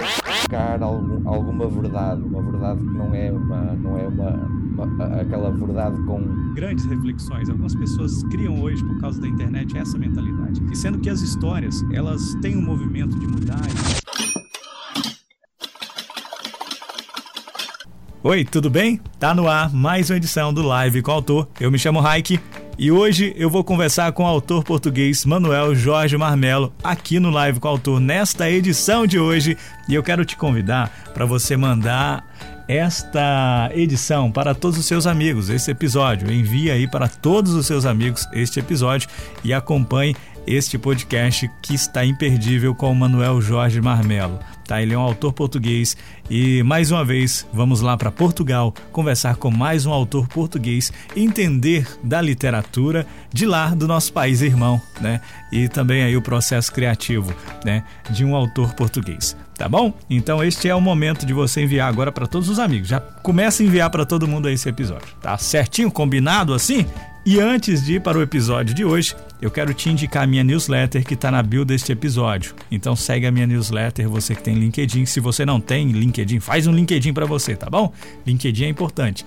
buscar algum, alguma verdade, uma verdade que não é uma, não é uma, uma, aquela verdade com grandes reflexões. Algumas pessoas criam hoje por causa da internet essa mentalidade, e sendo que as histórias elas têm um movimento de mudar. Oi, tudo bem? Tá no ar mais uma edição do Live com o Autor. Eu me chamo Raik e hoje eu vou conversar com o autor português Manuel Jorge Marmelo aqui no Live com o Autor nesta edição de hoje. E eu quero te convidar para você mandar esta edição para todos os seus amigos, esse episódio. Envie aí para todos os seus amigos este episódio e acompanhe este podcast que está imperdível com o Manuel Jorge Marmelo. Tá? Ele é um autor português e mais uma vez vamos lá para Portugal conversar com mais um autor português, entender da literatura de lá do nosso país irmão, né? E também aí o processo criativo, né, de um autor português. Tá bom? Então este é o momento de você enviar agora para todos os amigos. Já começa a enviar para todo mundo esse episódio. Tá certinho, combinado assim? E antes de ir para o episódio de hoje, eu quero te indicar a minha newsletter que está na bio deste episódio. Então segue a minha newsletter, você que tem LinkedIn. Se você não tem LinkedIn, faz um LinkedIn para você, tá bom? LinkedIn é importante.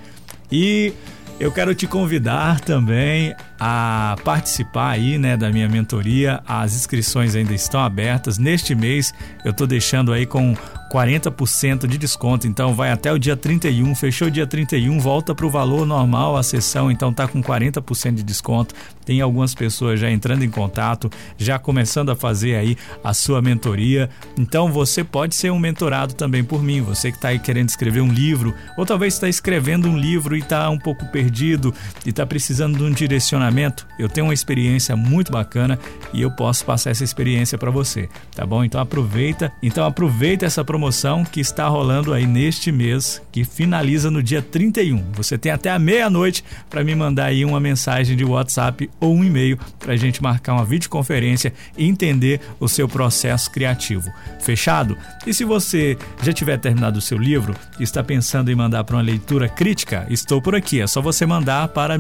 E eu quero te convidar também a participar aí, né, da minha mentoria. As inscrições ainda estão abertas. Neste mês eu estou deixando aí com 40% de desconto, então vai até o dia 31, fechou o dia 31, volta para o valor normal a sessão, então tá com 40% de desconto. Tem algumas pessoas já entrando em contato, já começando a fazer aí a sua mentoria. Então você pode ser um mentorado também por mim, você que está aí querendo escrever um livro, ou talvez está escrevendo um livro e está um pouco perdido e está precisando de um direcionamento. Eu tenho uma experiência muito bacana e eu posso passar essa experiência para você, tá bom? Então aproveita, então aproveita essa promoção promoção que está rolando aí neste mês, que finaliza no dia 31. Você tem até a meia-noite para me mandar aí uma mensagem de WhatsApp ou um e-mail para a gente marcar uma videoconferência e entender o seu processo criativo. Fechado? E se você já tiver terminado o seu livro e está pensando em mandar para uma leitura crítica, estou por aqui. É só você mandar para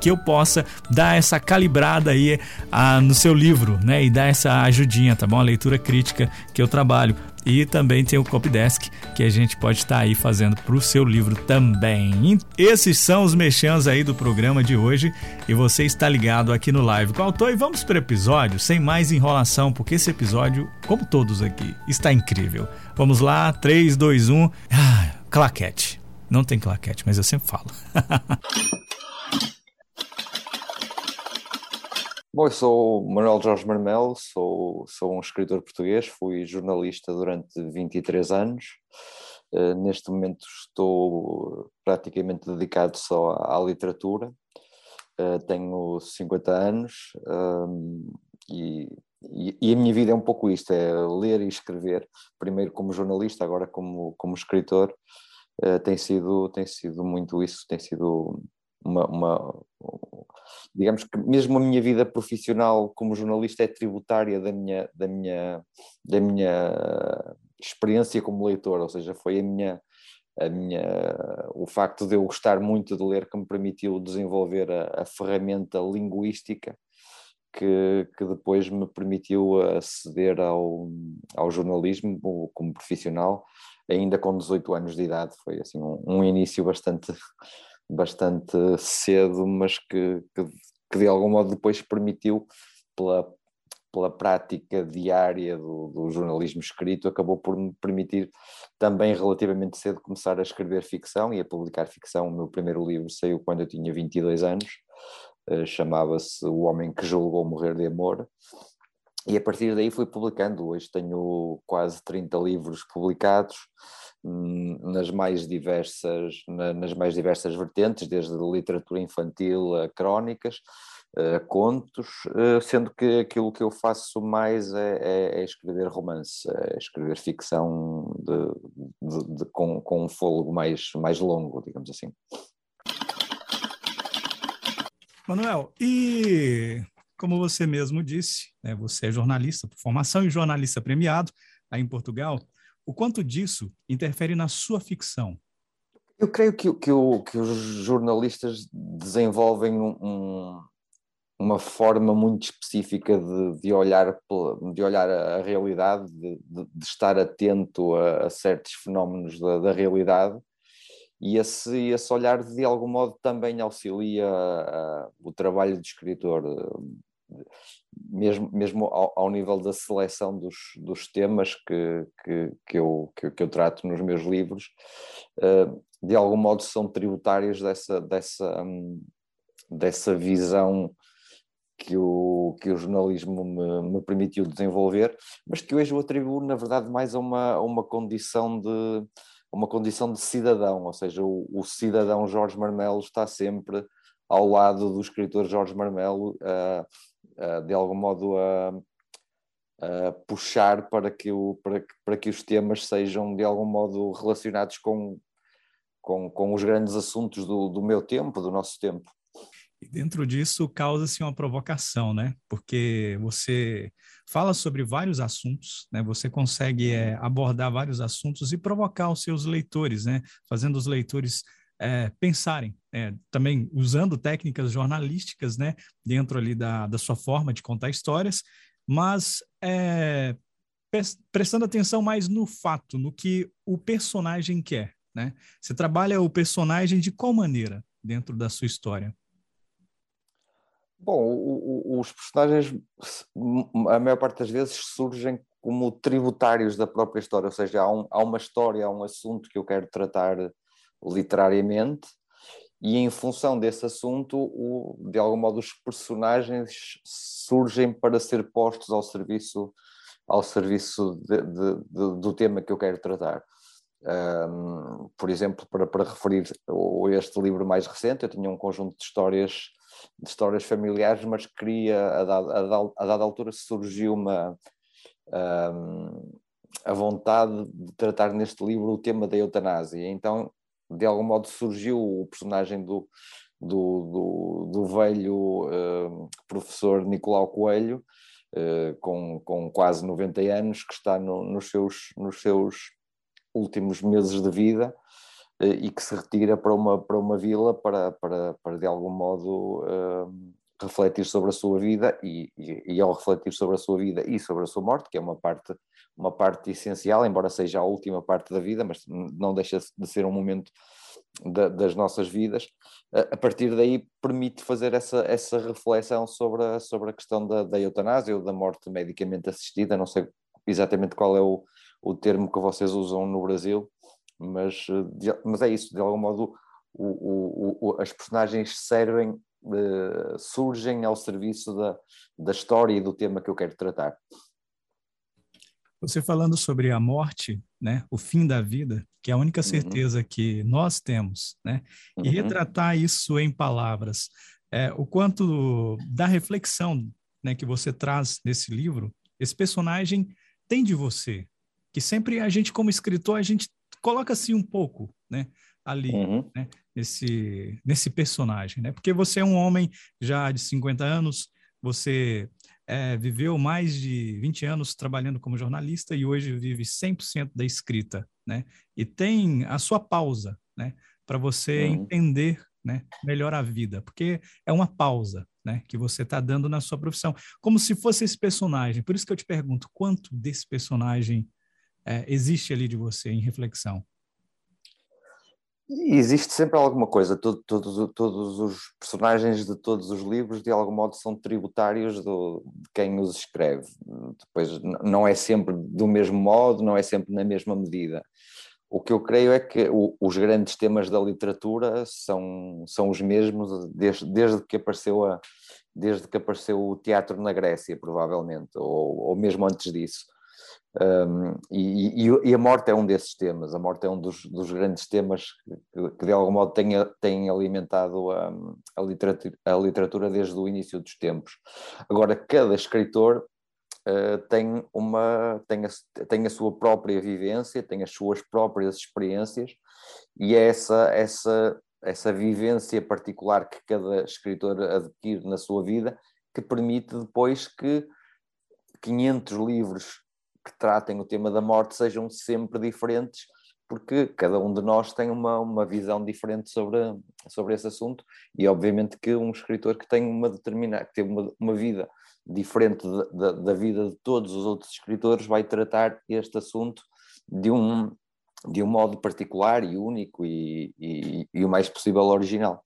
que eu possa dar essa calibrada aí ah, no seu livro, né? E dar essa ajudinha, tá bom? A leitura crítica que eu trabalho e também tem o Copydesk, que a gente pode estar tá aí fazendo para o seu livro também. Esses são os mexãs aí do programa de hoje e você está ligado aqui no Live com o Autor. E vamos para o episódio, sem mais enrolação, porque esse episódio, como todos aqui, está incrível. Vamos lá, 3, 2, 1. Ah, claquete. Não tem claquete, mas eu sempre falo. Bom, eu sou Manuel Jorge Marmelo, sou, sou um escritor português, fui jornalista durante 23 anos. Uh, neste momento estou praticamente dedicado só à, à literatura. Uh, tenho 50 anos um, e, e, e, a minha vida é um pouco isto: é ler e escrever, primeiro como jornalista, agora como, como escritor. Uh, tem, sido, tem sido muito isso, tem sido uma, uma, digamos que mesmo a minha vida profissional como jornalista é tributária da minha, da minha, da minha experiência como leitor, ou seja, foi a minha, a minha, o facto de eu gostar muito de ler que me permitiu desenvolver a, a ferramenta linguística que, que, depois me permitiu aceder ao, ao jornalismo como profissional, ainda com 18 anos de idade. Foi assim um, um início bastante bastante cedo, mas que, que, que, de algum modo depois permitiu, pela, pela prática diária do, do, jornalismo escrito, acabou por me permitir também relativamente cedo começar a escrever ficção e a publicar ficção. O meu primeiro livro saiu quando eu tinha 22 anos, uh, chamava-se O Homem que Julgou Morrer de Amor. E a partir daí fui publicando. Hoje tenho quase 30 livros publicados, nas mais diversas nas mais diversas vertentes, desde literatura infantil a crónicas, a contos, eh, sendo que aquilo que eu faço mais é, é, é escrever romance, é escrever ficção de, de, de, com, com um fôlego mais, mais longo, digamos assim. Manuel, e como você mesmo disse, né, você é jornalista por formação e jornalista premiado aí em Portugal. O quanto disso interfere na sua ficção? Eu creio que, que, o, que os jornalistas desenvolvem um, uma forma muito específica de, de, olhar, de olhar a realidade, de, de, estar atento a, a certos fenómenos da, da, realidade, e esse, esse olhar de algum modo também auxilia o trabalho do escritor, mesmo, mesmo ao, ao, nível da seleção dos, dos temas que, que, que, eu, que, que eu trato nos meus livros, eh, de algum modo são tributários dessa, dessa, hum, dessa visão que o, que o jornalismo me, me, permitiu desenvolver, mas que hoje eu atribuo, na verdade, mais a uma, a uma condição de uma condição de cidadão, ou seja, o, o cidadão Jorge Marmelo está sempre ao lado do escritor Jorge Marmelo, uh, de algum modo a, a, puxar para que, o, para, para que os temas sejam de algum modo relacionados com, com, com os grandes assuntos do, do meu tempo, do nosso tempo. E dentro disso causa-se uma provocação, né? Porque você fala sobre vários assuntos, né? Você consegue é, abordar vários assuntos e provocar os seus leitores, né? Fazendo os leitores é, pensarem, é, também usando técnicas jornalísticas, né? Dentro ali da, da sua forma de contar histórias, mas é, prestando atenção mais no fato, no que o personagem quer, né? Você trabalha o personagem de qual maneira dentro da sua história? Bom, o, o, os personagens, a maior parte das vezes, surgem como tributários da própria história, ou seja, há, um, há uma história, há um assunto que eu quero tratar literariamente, e em função desse assunto, o, de algum modo, os personagens surgem para ser postos ao serviço, ao serviço de, de, de, do tema que eu quero tratar. Um, por exemplo, para, para referir este livro mais recente, eu tinha um conjunto de histórias de histórias familiares, mas queria, a dada, a dada, a dada altura surgiu uma um, a vontade de tratar neste livro o tema da eutanásia. Então, de algum modo, surgiu o personagem do, do, do, do velho uh, professor Nicolau Coelho, uh, com, com quase 90 anos, que está no, nos, seus, nos seus últimos meses de vida eh, e que se retira para uma, para uma vila para, para, para de algum modo uh, refletir sobre a sua vida e, e, e, ao refletir sobre a sua vida e sobre a sua morte, que é uma parte, uma parte essencial, embora seja a última parte da vida, mas não deixa de ser um momento da, das nossas vidas, a partir daí permite fazer essa, essa reflexão sobre a, sobre a questão da, da eutanásia ou da morte medicamente assistida, não sei exatamente qual é o, o termo que vocês usam no Brasil, mas, de, mas é isso, de algum modo o, o, o, as personagens servem, uh, surgem ao serviço da, da história e do tema que eu quero tratar. Você falando sobre a morte, né, o fim da vida, que é a única uhum. certeza uhum. que nós temos, né, e uhum. retratar isso em palavras, é, o quanto da reflexão, né, que você traz nesse livro, esse personagem tem de você, que sempre a gente como escritor a gente coloca assim um pouco, né? Ali, uhum. né? Nesse, nesse personagem, né? Porque você é um homem já de 50 anos, você é, viveu mais de 20 anos trabalhando como jornalista e hoje vive 100% da escrita, né? E tem a sua pausa, né? Para você uhum. entender né, melhor a vida, porque é uma pausa né, que você está dando na sua profissão, como se fosse esse personagem. Por isso que eu te pergunto, quanto desse personagem é, existe ali de você em reflexão? Existe sempre alguma coisa. Todo, todos, todos os personagens de todos os livros, de algum modo, são tributários do, de quem os escreve. Depois, não é sempre do mesmo modo, não é sempre na mesma medida. O que eu creio é que o, os grandes temas da literatura são, são os mesmos desde, desde, que apareceu a, desde que apareceu o teatro na Grécia, provavelmente, ou, ou mesmo antes disso. Um, e, e, a morte é um desses temas, a morte é um dos, dos grandes temas que, que, de algum modo tem, tem alimentado a, a, literatura, a literatura desde o início dos tempos. Agora, cada escritor uh, tem, uma, tem, a, tem a sua própria vivência, tem as suas próprias experiências, e é essa, essa, essa vivência particular que cada escritor adquire na sua vida que permite depois que 500 livros que tratem o tema da morte sejam sempre diferentes, porque cada um de nós tem uma, uma visão diferente sobre, sobre esse assunto e obviamente que um escritor que tem uma determinada, que tem uma, uma vida diferente da, da, da vida de todos os outros escritores vai tratar este assunto de um, de um modo particular e único e, e, e o mais possível original.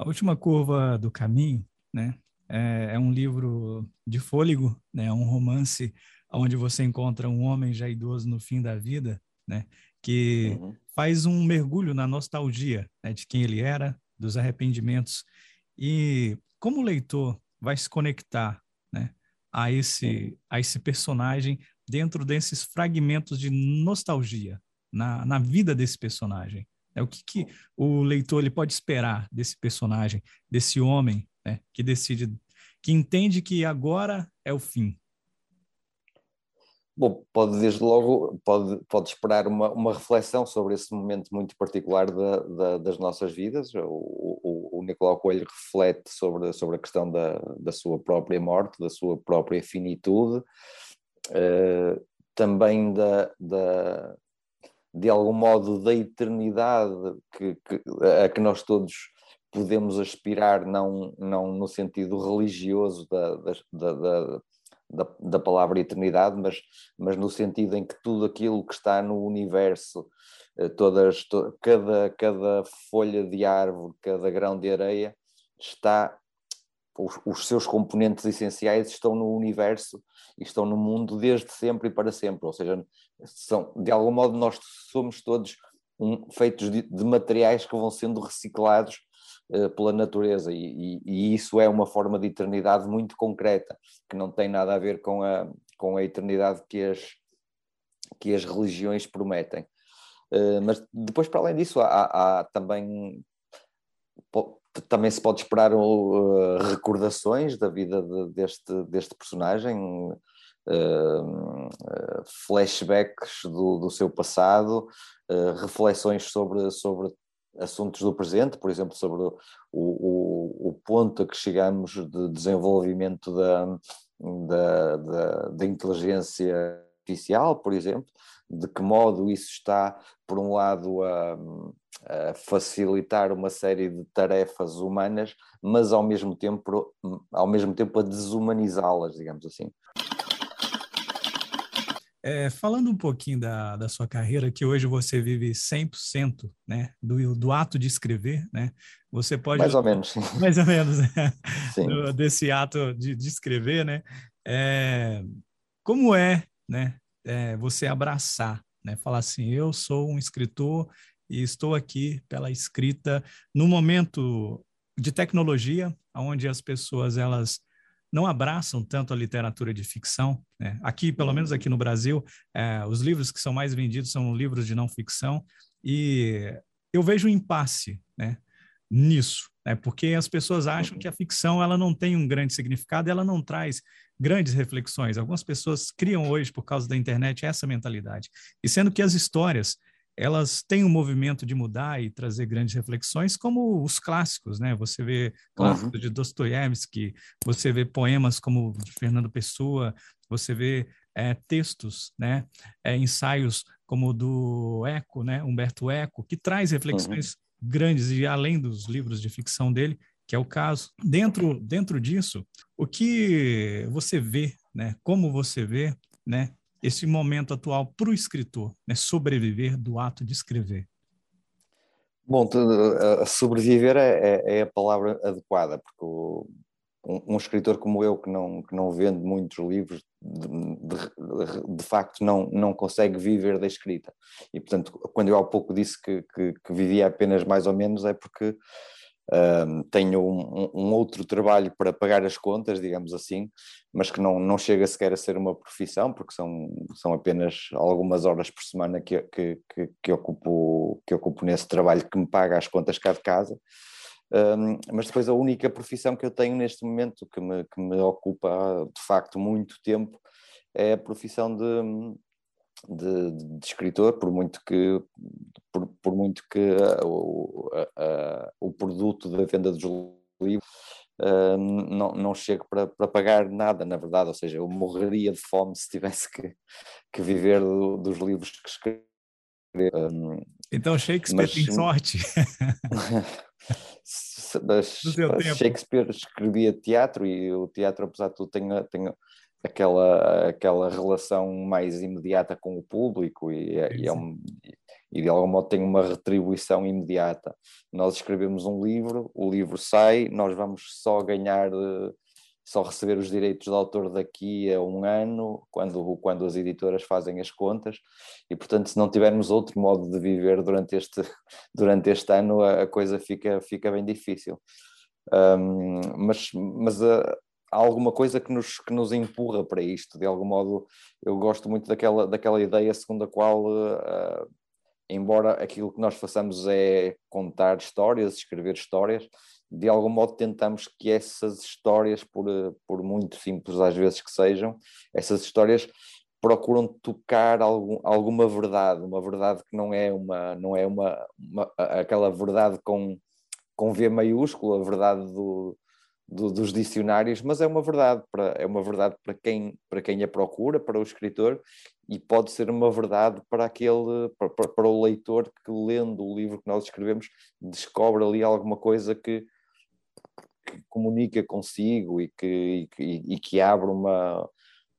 A última curva do caminho, né, é, é um livro de fôlego, né, é um romance onde você encontra um homem já idoso no fim da vida, né, que uhum. faz um mergulho na nostalgia né, de quem ele era, dos arrependimentos e como o leitor vai se conectar, né, a esse a esse personagem dentro desses fragmentos de nostalgia na, na vida desse personagem. É o que, que o leitor ele pode esperar desse personagem, desse homem né, que decide, que entende que agora é o fim. Bom, pode desde logo pode, pode esperar uma, uma reflexão sobre esse momento muito particular da, da, das nossas vidas. O, o, o, Nicolau Coelho reflete sobre, sobre a questão da, da sua própria morte, da sua própria finitude, uh, também da, da, de algum modo da eternidade que, que, a que nós todos podemos aspirar, não, não no sentido religioso da, da, da, da, da palavra eternidade, mas, mas no sentido em que tudo aquilo que está no universo, eh, todas, to, cada, cada folha de árvore, cada grão de areia, está os, os, seus componentes essenciais estão no universo e estão no mundo desde sempre e para sempre. Ou seja, são, de algum modo nós somos todos um, feitos de, de, materiais que vão sendo reciclados uh, pela natureza e, e, e, isso é uma forma de eternidade muito concreta, que não tem nada a ver com a, com a eternidade que as, que as religiões prometem. Uh, mas depois, para além disso, há, há também também se pode esperar uh, recordações da vida de, deste, deste personagem, uh, flashbacks do, do seu passado, reflexões sobre, sobre assuntos do presente, por exemplo, sobre o, o, o ponto a que chegamos de desenvolvimento da, da, da, da inteligência artificial, por exemplo, de que modo isso está, por um lado, a, a, facilitar uma série de tarefas humanas, mas ao mesmo tempo, ao mesmo tempo a desumanizá-las, digamos assim. É, falando um pouquinho da, da sua carreira, que hoje você vive 100% né, do, do ato de escrever, né? Você pode... Mais ou menos. Mais ou menos, né? Do, desse ato de, de escrever, né? É, como é, né, é, você abraçar, né? Falar assim, eu sou um escritor e estou aqui pela escrita no momento de tecnologia, onde as pessoas elas não abraçam tanto a literatura de ficção. Né? Aqui, pelo menos aqui no Brasil, é, os livros que são mais vendidos são livros de não ficção e eu vejo um impasse, né? nisso, né? porque as pessoas acham que a ficção ela não tem um grande significado, ela não traz grandes reflexões. Algumas pessoas criam hoje, por causa da internet, essa mentalidade. E sendo que as histórias, elas têm um movimento de mudar e trazer grandes reflexões, como os clássicos, né? Você vê clássicos uhum. de Dostoiévski, você vê poemas como de Fernando Pessoa, você vê é, textos, né? É, ensaios como o do Eco, né? Humberto Eco, que traz reflexões uhum. grandes e além dos livros de ficção dele, que é o caso. Dentro, dentro disso, o que você vê, né, como você vê né, esse momento atual para o escritor, né, sobreviver do ato de escrever? Bom, sobreviver é, é, é, a palavra adequada, porque o, um, um, escritor como eu, que não, que não vende muitos livros, de, de, de, facto não, não consegue viver da escrita. E, portanto, quando eu há pouco disse que, que, que vivia apenas mais ou menos, é porque tenho um, um, outro trabalho para pagar as contas, digamos assim, mas que não, não chega sequer a ser uma profissão, porque são, são apenas algumas horas por semana que, que, que, que ocupo, que ocupo nesse trabalho que me paga as contas cá de casa. Um, mas depois a única profissão que eu tenho neste momento, que me, que me ocupa de facto muito tempo, é a profissão de, de, de, escritor, por muito que, por, por muito que uh, o, uh, o produto da venda dos livros uh, não, não chego para, para pagar nada, na verdade, ou seja, eu morreria de fome se tivesse que, que viver do, dos livros que escrevo. Um, então Shakespeare mas, tem sorte. mas, Shakespeare escrevia teatro e o teatro, apesar de tudo, tem, tem aquela, aquela relação mais imediata com o público e, é, e, é um, e de algum modo tem uma retribuição imediata. Nós escrevemos um livro, o livro sai, nós vamos só ganhar, só receber os direitos de autor daqui a um ano, quando, quando as editoras fazem as contas, e portanto, se não tivermos outro modo de viver durante este, durante este ano, a, a coisa fica, fica bem difícil. Um, mas mas a, há alguma coisa que nos, que nos empurra para isto, de algum modo eu gosto muito daquela, daquela ideia segundo a qual, uh, embora aquilo que nós façamos é contar histórias, escrever histórias, de algum modo tentamos que essas histórias, por, por muito simples às vezes que sejam, essas histórias procuram tocar algum, alguma verdade, uma verdade que não é uma, não é uma, uma aquela verdade com, com V maiúsculo, a verdade do, do, dos dicionários, mas é uma verdade para, é uma verdade para quem, para quem a procura, para o escritor, e pode ser uma verdade para aquele para, para, o leitor que lendo o livro que nós escrevemos descobre ali alguma coisa que, que comunica consigo e que, e, e que abre uma,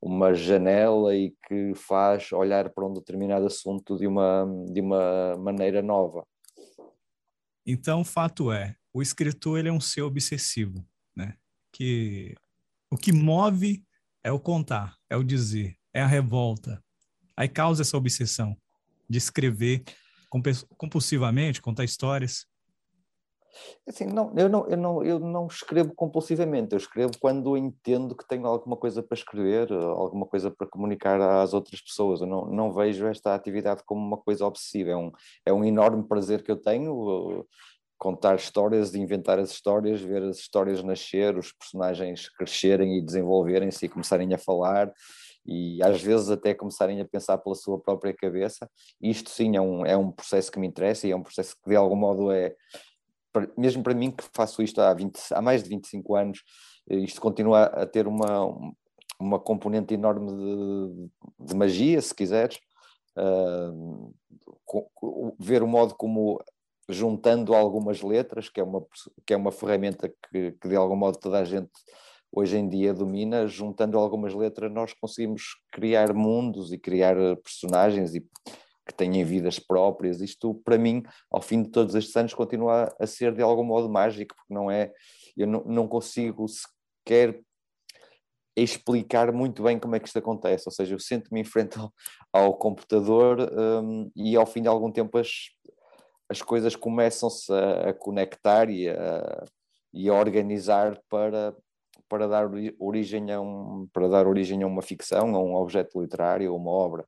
uma janela e que faz olhar para um determinado assunto de uma, de uma maneira nova. Então, o fato é, o escritor ele é um ser obsessivo? Que o que move é o contar, é o dizer, é a revolta. Aí causa essa obsessão de escrever compulsivamente, contar histórias. Assim, não, eu, não, eu, não, eu não escrevo compulsivamente, eu escrevo quando entendo que tenho alguma coisa para escrever, alguma coisa para comunicar às outras pessoas. Eu não, não vejo esta atividade como uma coisa obsessiva, é um, é um enorme prazer que eu tenho contar histórias, inventar as histórias, ver as histórias nascer, os personagens crescerem e desenvolverem-se e começarem a falar e às vezes até começarem a pensar pela sua própria cabeça. Isto sim é um, é um processo que me interessa e é um processo que de algum modo é, mesmo para mim que faço isto há, 20, há mais de 25 anos, isto continua a ter uma, uma componente enorme de, de magia, se quiseres. Uh, ver o modo como juntando algumas letras, que é uma, que é uma ferramenta que, que de algum modo toda a gente hoje em dia domina, juntando algumas letras nós conseguimos criar mundos e criar eh, personagens e que têm vidas próprias. Isto, para mim, ao fim de todos estes anos, continua a ser de algum modo mágico, porque não é, eu não, não consigo sequer explicar muito bem como é que isto acontece, ou seja, eu sento-me em frente ao, ao computador um, e ao fim de algum tempo as, as coisas começam-se a, a, conectar e a, e a organizar para, para, dar origem a um, para dar origem a uma ficção, a um objeto literário, a uma obra.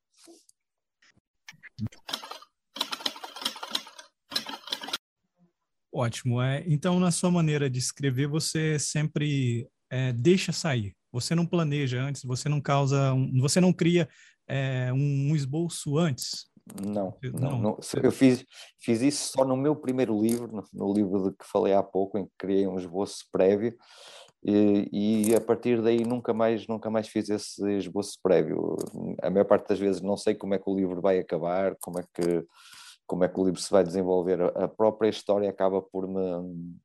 Ótimo. É, então, na sua maneira de escrever, você sempre é, deixa sair. Você não planeja antes, você não causa, um, você não cria é, um esboço antes. Não, não, não, eu fiz, fiz isso só no meu primeiro livro, no, no, livro de que falei há pouco, em que criei um esboço prévio, e, e, a partir daí nunca mais, nunca mais fiz esse esboço prévio. A maior parte das vezes não sei como é que o livro vai acabar, como é que, como é que o livro se vai desenvolver. A própria história acaba por me,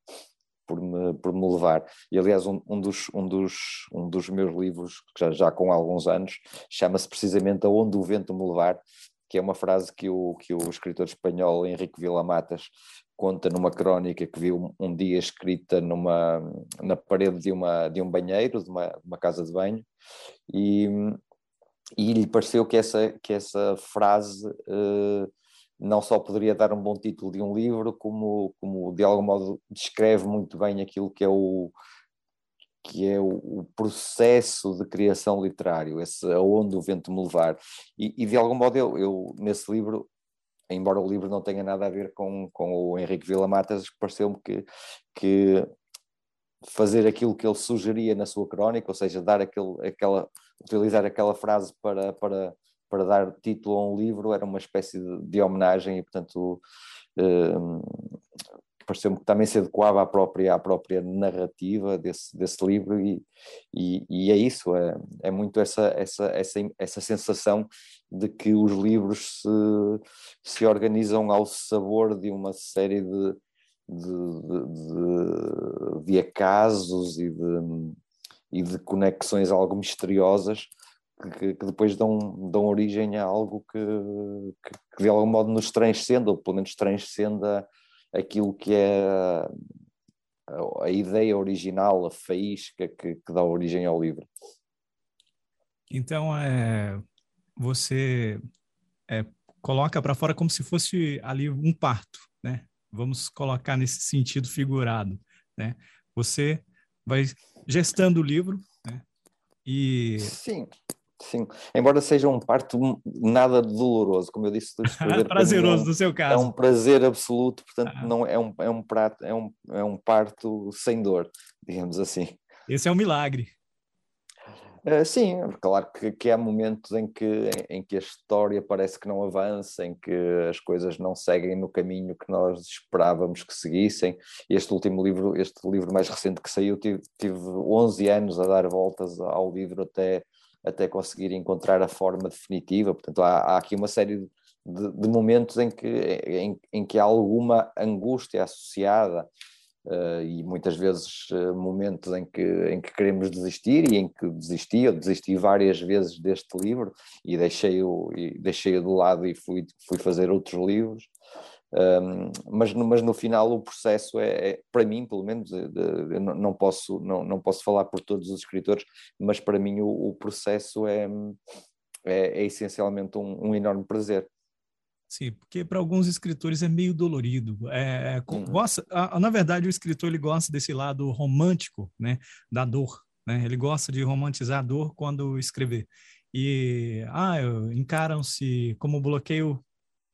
por me, por me levar. E aliás, um, um, dos, um, dos, um dos meus livros, já, já com alguns anos, chama-se precisamente Aonde o Vento Me Levar, que é uma frase que o, que o escritor espanhol Henrique Villamatas conta numa crónica que viu um dia escrita numa, na parede de, uma, de um banheiro, de uma, uma casa de banho, e, e lhe pareceu que essa, que essa frase uh, não só poderia dar um bom título de um livro, como, como de algum modo descreve muito bem aquilo que é o, que é o, o, processo de criação literário, esse aonde o vento me levar. E, e de algum modo eu, eu, nesse livro, embora o livro não tenha nada a ver com, com o Henrique Vila Matas, pareceu-me que, que fazer aquilo que ele sugeria na sua crónica, ou seja, dar aquele, aquela, utilizar aquela frase para, para, para dar título a um livro, era uma espécie de, de homenagem e, portanto, uh, pareceu-me que também se adequava à própria, à própria narrativa desse, desse livro e, e, e, é isso, é, é muito essa, essa, essa, essa sensação de que os livros se, se organizam ao sabor de uma série de, de, de, de acasos e de, e de conexões algo misteriosas que, que, depois dão, dão origem a algo que, que, que, de algum modo nos transcenda, ou pelo menos transcenda aquilo que é a, a ideia original, a faísca que, que dá origem ao livro. Então, é, você é, coloca para fora como se fosse ali um parto, né? Vamos colocar nesse sentido figurado, né? Você vai gestando o livro, né? E sim, sim. Embora seja um parto nada doloroso, como eu disse, prazeroso no seu caso. É um prazer absoluto, portanto ah. não é um é um prato é um é um parto sem dor, digamos assim. Esse é um milagre. Uh, sim, claro que, que, há momentos em que, em, em, que a história parece que não avança, em que as coisas não seguem no caminho que nós esperávamos que seguissem. Este último livro, este livro mais recente que saiu, tive, tive 11 anos a dar voltas ao livro até, até conseguir encontrar a forma definitiva. Portanto, há, há aqui uma série de, de momentos em que, em, em que há alguma angústia associada Uh, e muitas vezes uh, momentos em que, em que queremos desistir e em que desisti, eu desisti várias vezes deste livro e deixei-o deixei de lado e fui, fui fazer outros livros, um, mas, no, mas no final o processo é, é para mim pelo menos, eu não, posso, não, não posso falar por todos os escritores, mas para mim o, o processo é, é, é essencialmente um, um enorme prazer. Sim, porque para alguns escritores é meio dolorido. É, é uhum. gosta, na verdade, o escritor ele gosta desse lado romântico, né, da dor. Né? Ele gosta de romantizar a dor quando escrever. E ah, encaram-se como bloqueio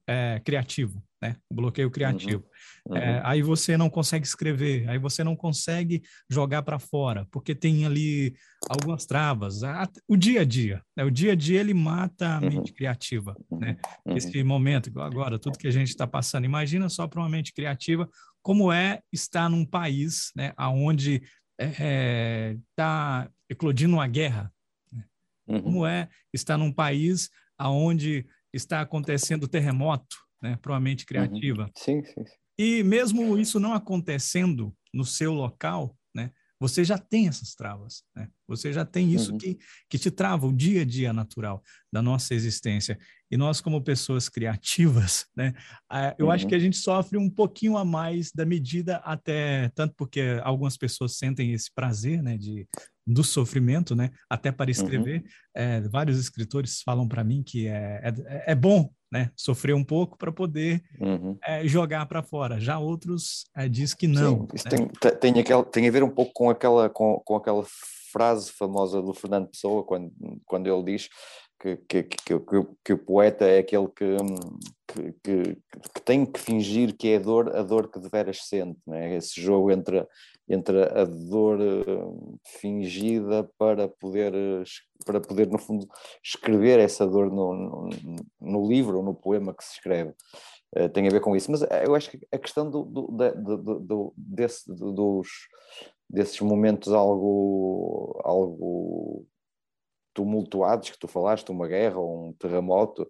é, criativo, né? O bloqueio criativo. Uhum. É, uhum. aí você não consegue escrever, aí você não consegue jogar para fora, porque tem ali algumas travas. O dia a dia, né? o dia a dia ele mata a mente uhum. criativa, né? Uhum. Esse momento, agora, tudo que a gente está passando. Imagina só para uma mente criativa como é estar num país, né? Onde está é, tá eclodindo uma guerra. Né? Uhum. Como é estar num país aonde está acontecendo terremoto, né, para uma mente uhum. criativa. Uhum. Sim, sim, sim. E mesmo isso não acontecendo no seu local, né, você já tem essas travas, né? Você já tem isso uhum. que, que te trava o dia a dia natural da nossa existência. E nós, como pessoas criativas, né, eu uhum. acho que a gente sofre um pouquinho a mais da medida, até tanto porque algumas pessoas sentem esse prazer, né, de do sofrimento, né? Até para uhum. escrever, uhum. é, vários escritores falam para mim que é, é, é, bom, né? Sofrer um pouco para poder uhum. é, jogar para fora. Já outros é, diz que não. Sim, isso né? tem, tem, tem a ver um pouco com aquela, com, com aquela frase famosa do Fernando Pessoa quando, quando ele diz que, que, que, que, o poeta é aquele que, que, que, tem que fingir que é a dor, a dor que deveras sente, né? esse jogo entre, entre a dor eh, fingida para poder, para poder, no fundo, escrever essa dor no, no, no livro ou no poema que se escreve. Uh, tem a ver com isso, mas eh, eu acho que a questão do, do, do, do desse, dos, desses momentos algo, algo tumultuados que tu falaste, uma guerra ou um terremoto,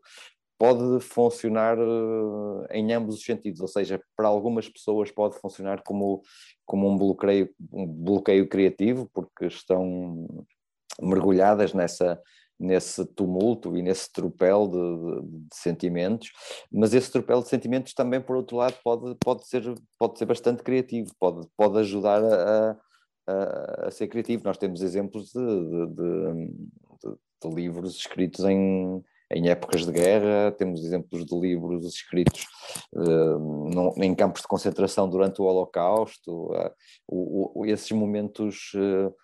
pode funcionar eh, em ambos os sentidos, ou seja, para algumas pessoas pode funcionar como, como um, bloqueio, um bloqueio criativo, porque estão mergulhadas nessa, nesse tumulto e nesse tropel de, de, de, sentimentos, mas esse tropel de sentimentos também, por outro lado, pode, pode, ser, pode ser bastante criativo, pode, pode ajudar a, a, a ser criativo. Nós temos exemplos de, de livros escritos em em épocas de guerra, temos exemplos de livros escritos uh, em campos de concentração durante o Holocausto, uh, o, o, esses momentos, uh,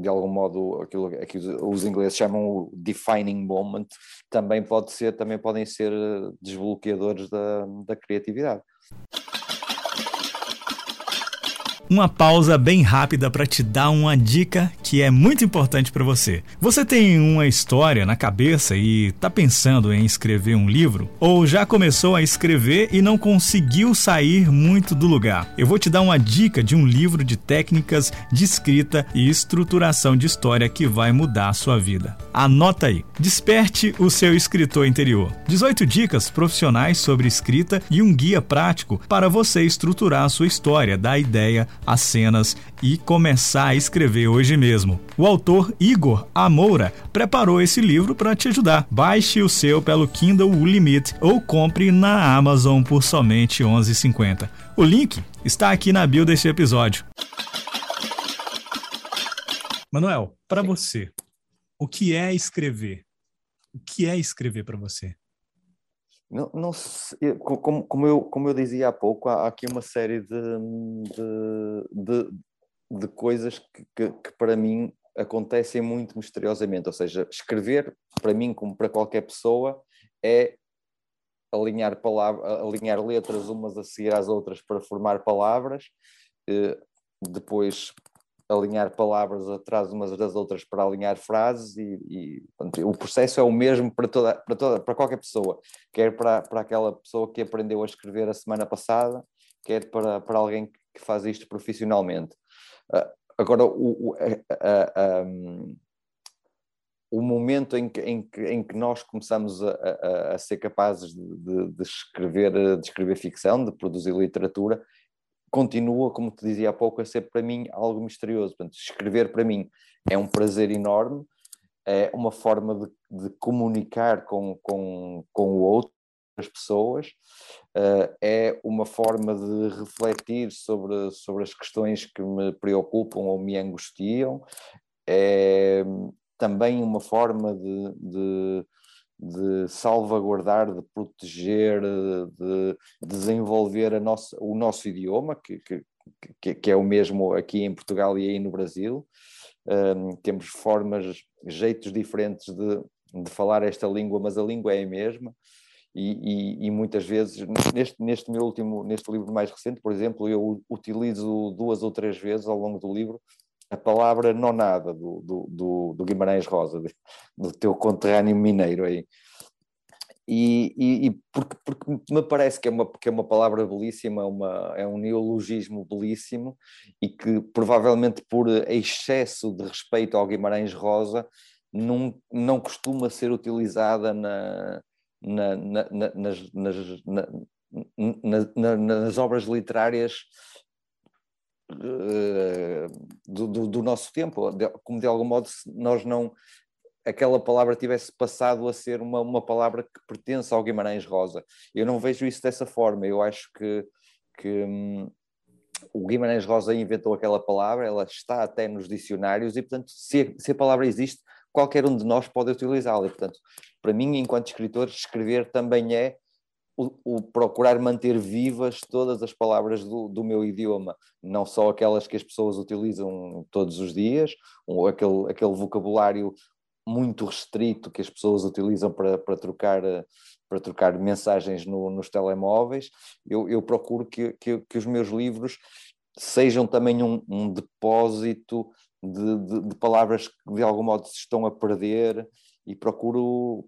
de algum modo, aquilo que os ingleses chamam o defining moment, também, pode ser, também podem ser desbloqueadores da, da criatividade. Uma pausa bem rápida para te dar uma dica que é muito importante para você. Você tem uma história na cabeça e está pensando em escrever um livro? Ou já começou a escrever e não conseguiu sair muito do lugar? Eu vou te dar uma dica de um livro de técnicas de escrita e estruturação de história que vai mudar a sua vida. Anota aí. Desperte o seu escritor interior. 18 dicas profissionais sobre escrita e um guia prático para você estruturar a sua história, da ideia as cenas e começar a escrever hoje mesmo. O autor Igor Amoura preparou esse livro para te ajudar. Baixe o seu pelo Kindle Limit ou compre na Amazon por somente R$ 11,50. O link está aqui na bio deste episódio. Manuel, para você, o que é escrever? O que é escrever para você? Não, não como, como, eu, como eu dizia há pouco, há aqui uma série de, de, de, de coisas que, que, que, para mim acontecem muito misteriosamente. Ou seja, escrever, para mim, como para qualquer pessoa, é alinhar, palavra, alinhar letras umas a seguir às outras para formar palavras, eh, depois alinhar palavras atrás umas das outras para alinhar frases e, e o processo é o mesmo para toda, para toda para qualquer pessoa, quer para, para aquela pessoa que aprendeu a escrever a semana passada, quer para, para alguém que faz isto profissionalmente. Uh, agora, o, o, a, a, um, o momento em que, em que, em que nós começamos a, a, a ser capazes de, de, de, escrever, de escrever ficção, de produzir literatura, continua, como te dizia há pouco, a ser para mim algo misterioso. Portanto, escrever para mim é um prazer enorme, é uma forma de, de comunicar com, com, com o outro, as pessoas, uh, é uma forma de refletir sobre, sobre as questões que me preocupam ou me angustiam, é também uma forma de, de de salvaguardar, de proteger, de desenvolver a nossa, o nosso idioma, que, que, que é o mesmo aqui em Portugal e aí no Brasil. Um, temos formas, jeitos diferentes de, de falar esta língua, mas a língua é a mesma. E, e, e, muitas vezes, neste, neste meu último, neste livro mais recente, por exemplo, eu utilizo duas ou três vezes ao longo do livro a palavra nonada do, do, do, do Guimarães Rosa, do teu conterrâneo mineiro aí. E, e, e porque, porque, me parece que é, uma, que é uma palavra belíssima, uma, é um neologismo belíssimo e que provavelmente por excesso de respeito ao Guimarães Rosa não, não costuma ser utilizada na, na, na, nas, nas, nas obras literárias do, do, do, nosso tempo, como de algum modo nós não aquela palavra tivesse passado a ser uma, uma palavra que pertence ao Guimarães Rosa. Eu não vejo isso dessa forma, eu acho que, que hum, o Guimarães Rosa inventou aquela palavra, ela está até nos dicionários e, portanto, se se a palavra existe, qualquer um de nós pode utilizá-la. E, portanto, para mim, enquanto escritor, escrever também é o, o, procurar manter vivas todas as palavras do, do, meu idioma, não só aquelas que as pessoas utilizam todos os dias, ou aquele, aquele vocabulário muito restrito que as pessoas utilizam para, para trocar para trocar mensagens no, nos telemóveis, eu, eu procuro que, que, que, os meus livros sejam também um, um depósito de, de, de, palavras que de algum modo se estão a perder e procuro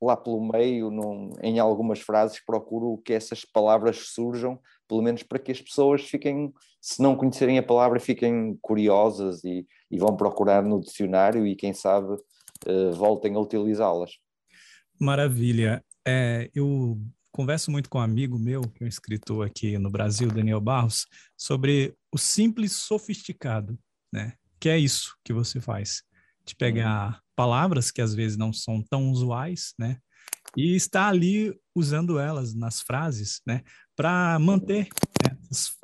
lá pelo meio, num, em algumas frases, procuro que essas palavras surjam, pelo menos para que as pessoas fiquem, se não conhecerem a palavra, fiquem curiosas e, e vão procurar no dicionário e, quem sabe, uh, voltem a utilizá-las. Maravilha. É, eu converso muito com um amigo meu, que é um escritor aqui no Brasil, Daniel Barros, sobre o simples sofisticado, né? Que é isso que você faz. De pegar uhum palavras que às vezes não são tão usuais, né? E está ali usando elas nas frases, né? Para manter né,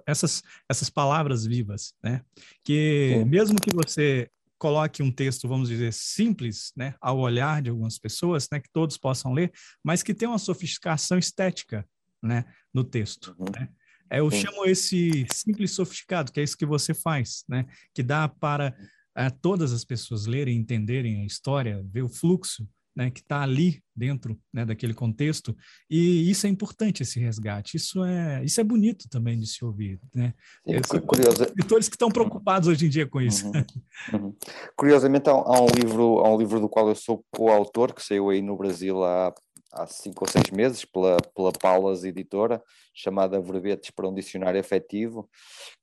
essas, essas palavras vivas, né? Que mesmo que você coloque um texto, vamos dizer, simples, né, ao olhar de algumas pessoas, né, que todos possam ler, mas que tem uma sofisticação estética, né, no texto, uhum. né? É, eu Sim. chamo esse simples sofisticado, que é isso que você faz, né, que dá para a todas as pessoas lerem, entenderem a história, ver o fluxo né, que está ali dentro né, daquele contexto, e isso é importante, esse resgate, isso é, isso é bonito também de se ouvir. Né? São curioso. escritores que estão preocupados hoje em dia com isso. Uhum, uhum. Curiosamente, há, há, um livro, há um livro do qual eu sou coautor, que saiu aí no Brasil há, há cinco ou seis meses, pela, pela Paulas Editora, chamada Verbetes para um Dicionário Efetivo,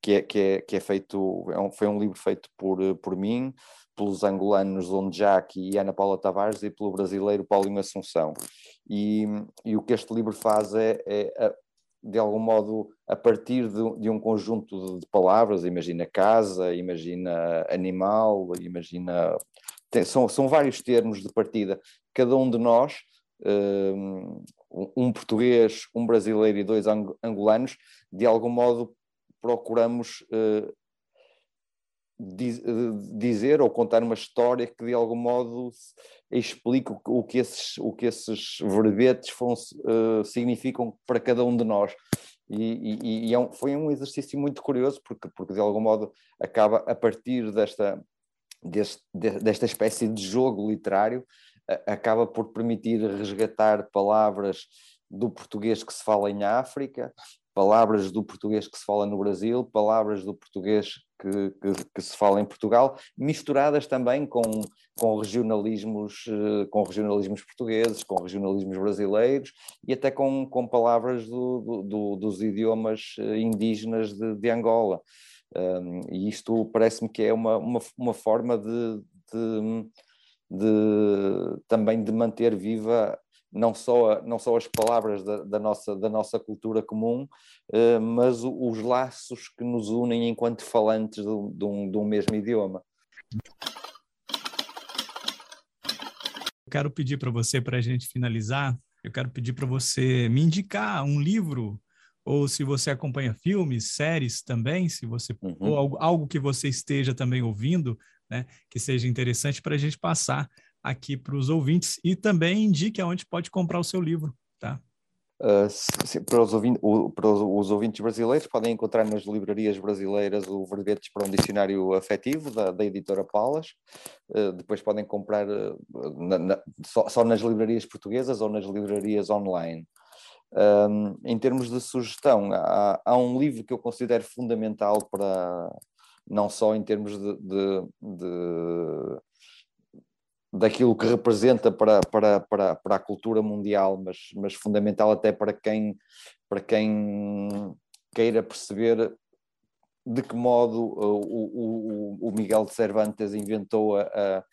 que é, que é, que é feito, é um, foi um livro feito por, por mim, pelos angolanos Onjak e Ana Paula Tavares e pelo brasileiro Paulinho Assunção. E, e o que este livro faz é, é, de algum modo, a partir de, de um conjunto de palavras, imagina casa, imagina animal, imagina. Tem, são, são vários termos de partida. Cada um de nós, um, português, um brasileiro e dois angolanos, de algum modo procuramos uh, dizer ou contar uma história que de algum modo explique o que esses, o que esses verbetes foram, uh, significam para cada um de nós. E, e, e é um, foi um exercício muito curioso, porque, porque de algum modo acaba a partir desta, deste, desta espécie de jogo literário, acaba por permitir resgatar palavras do português que se fala em África, palavras do português que se fala no Brasil, palavras do português que, que, que, se fala em Portugal, misturadas também com, com, regionalismos, eh, com regionalismos portugueses, com regionalismos brasileiros e até com, com palavras do, do, dos idiomas eh, indígenas de, de Angola. Um, e isto parece-me que é uma, uma, uma forma de, de, de, também de manter viva não só, não só as palavras da, da nossa, da nossa cultura comum, uh, mas o, os laços que nos unem enquanto falantes de, de, um, de um mesmo idioma. Eu quero pedir para você, para a gente finalizar, eu quero pedir para você me indicar um livro ou se você acompanha filmes, séries também, se você uhum. ou algo, algo, que você esteja também ouvindo, né, que seja interessante para a gente passar aqui para os ouvintes e também indique aonde pode comprar o seu livro, tá? Uh, se, para, os ouvintes, para, os ouvintes, brasileiros, podem encontrar nas livrarias brasileiras o Verbetes para um Dicionário Afetivo, da, da editora Palas. Uh, depois podem comprar uh, na, na, só, só, nas livrarias portuguesas ou nas livrarias online. Um, em termos de sugestão, há, há, um livro que eu considero fundamental para, não só em termos de, de, de daquilo que representa para, para, para, para a cultura mundial, mas, mas fundamental até para quem, para quem queira perceber de que modo o, o, o Miguel de Cervantes inventou a,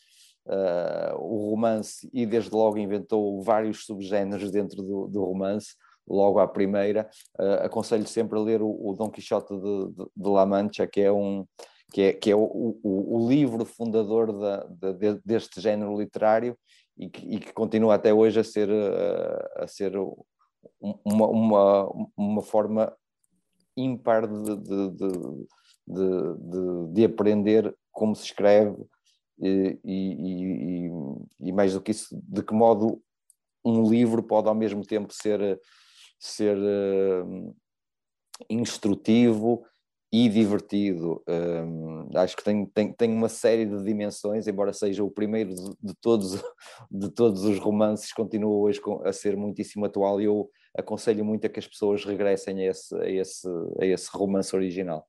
a, o romance e desde logo inventou vários subgéneros dentro do, do romance, logo à primeira. Uh, aconselho sempre a ler o, o Dom Quixote de, de, de, La Mancha, que é um, que é, que é o, o, o livro fundador da, de, deste género literário e que, e que, continua até hoje a ser, a, a ser uma, uma, uma forma ímpar de, de, de, de, aprender como se escreve e, e, e, mais do que isso, de que modo um livro pode ao mesmo tempo ser, ser uh, instrutivo e divertido. Um, acho que tem, tem, tem uma série de dimensões, embora seja o primeiro de, de todos, de todos os romances, continua hoje a ser muitíssimo atual e eu aconselho muito a que as pessoas regressem a esse, a esse, a esse romance original.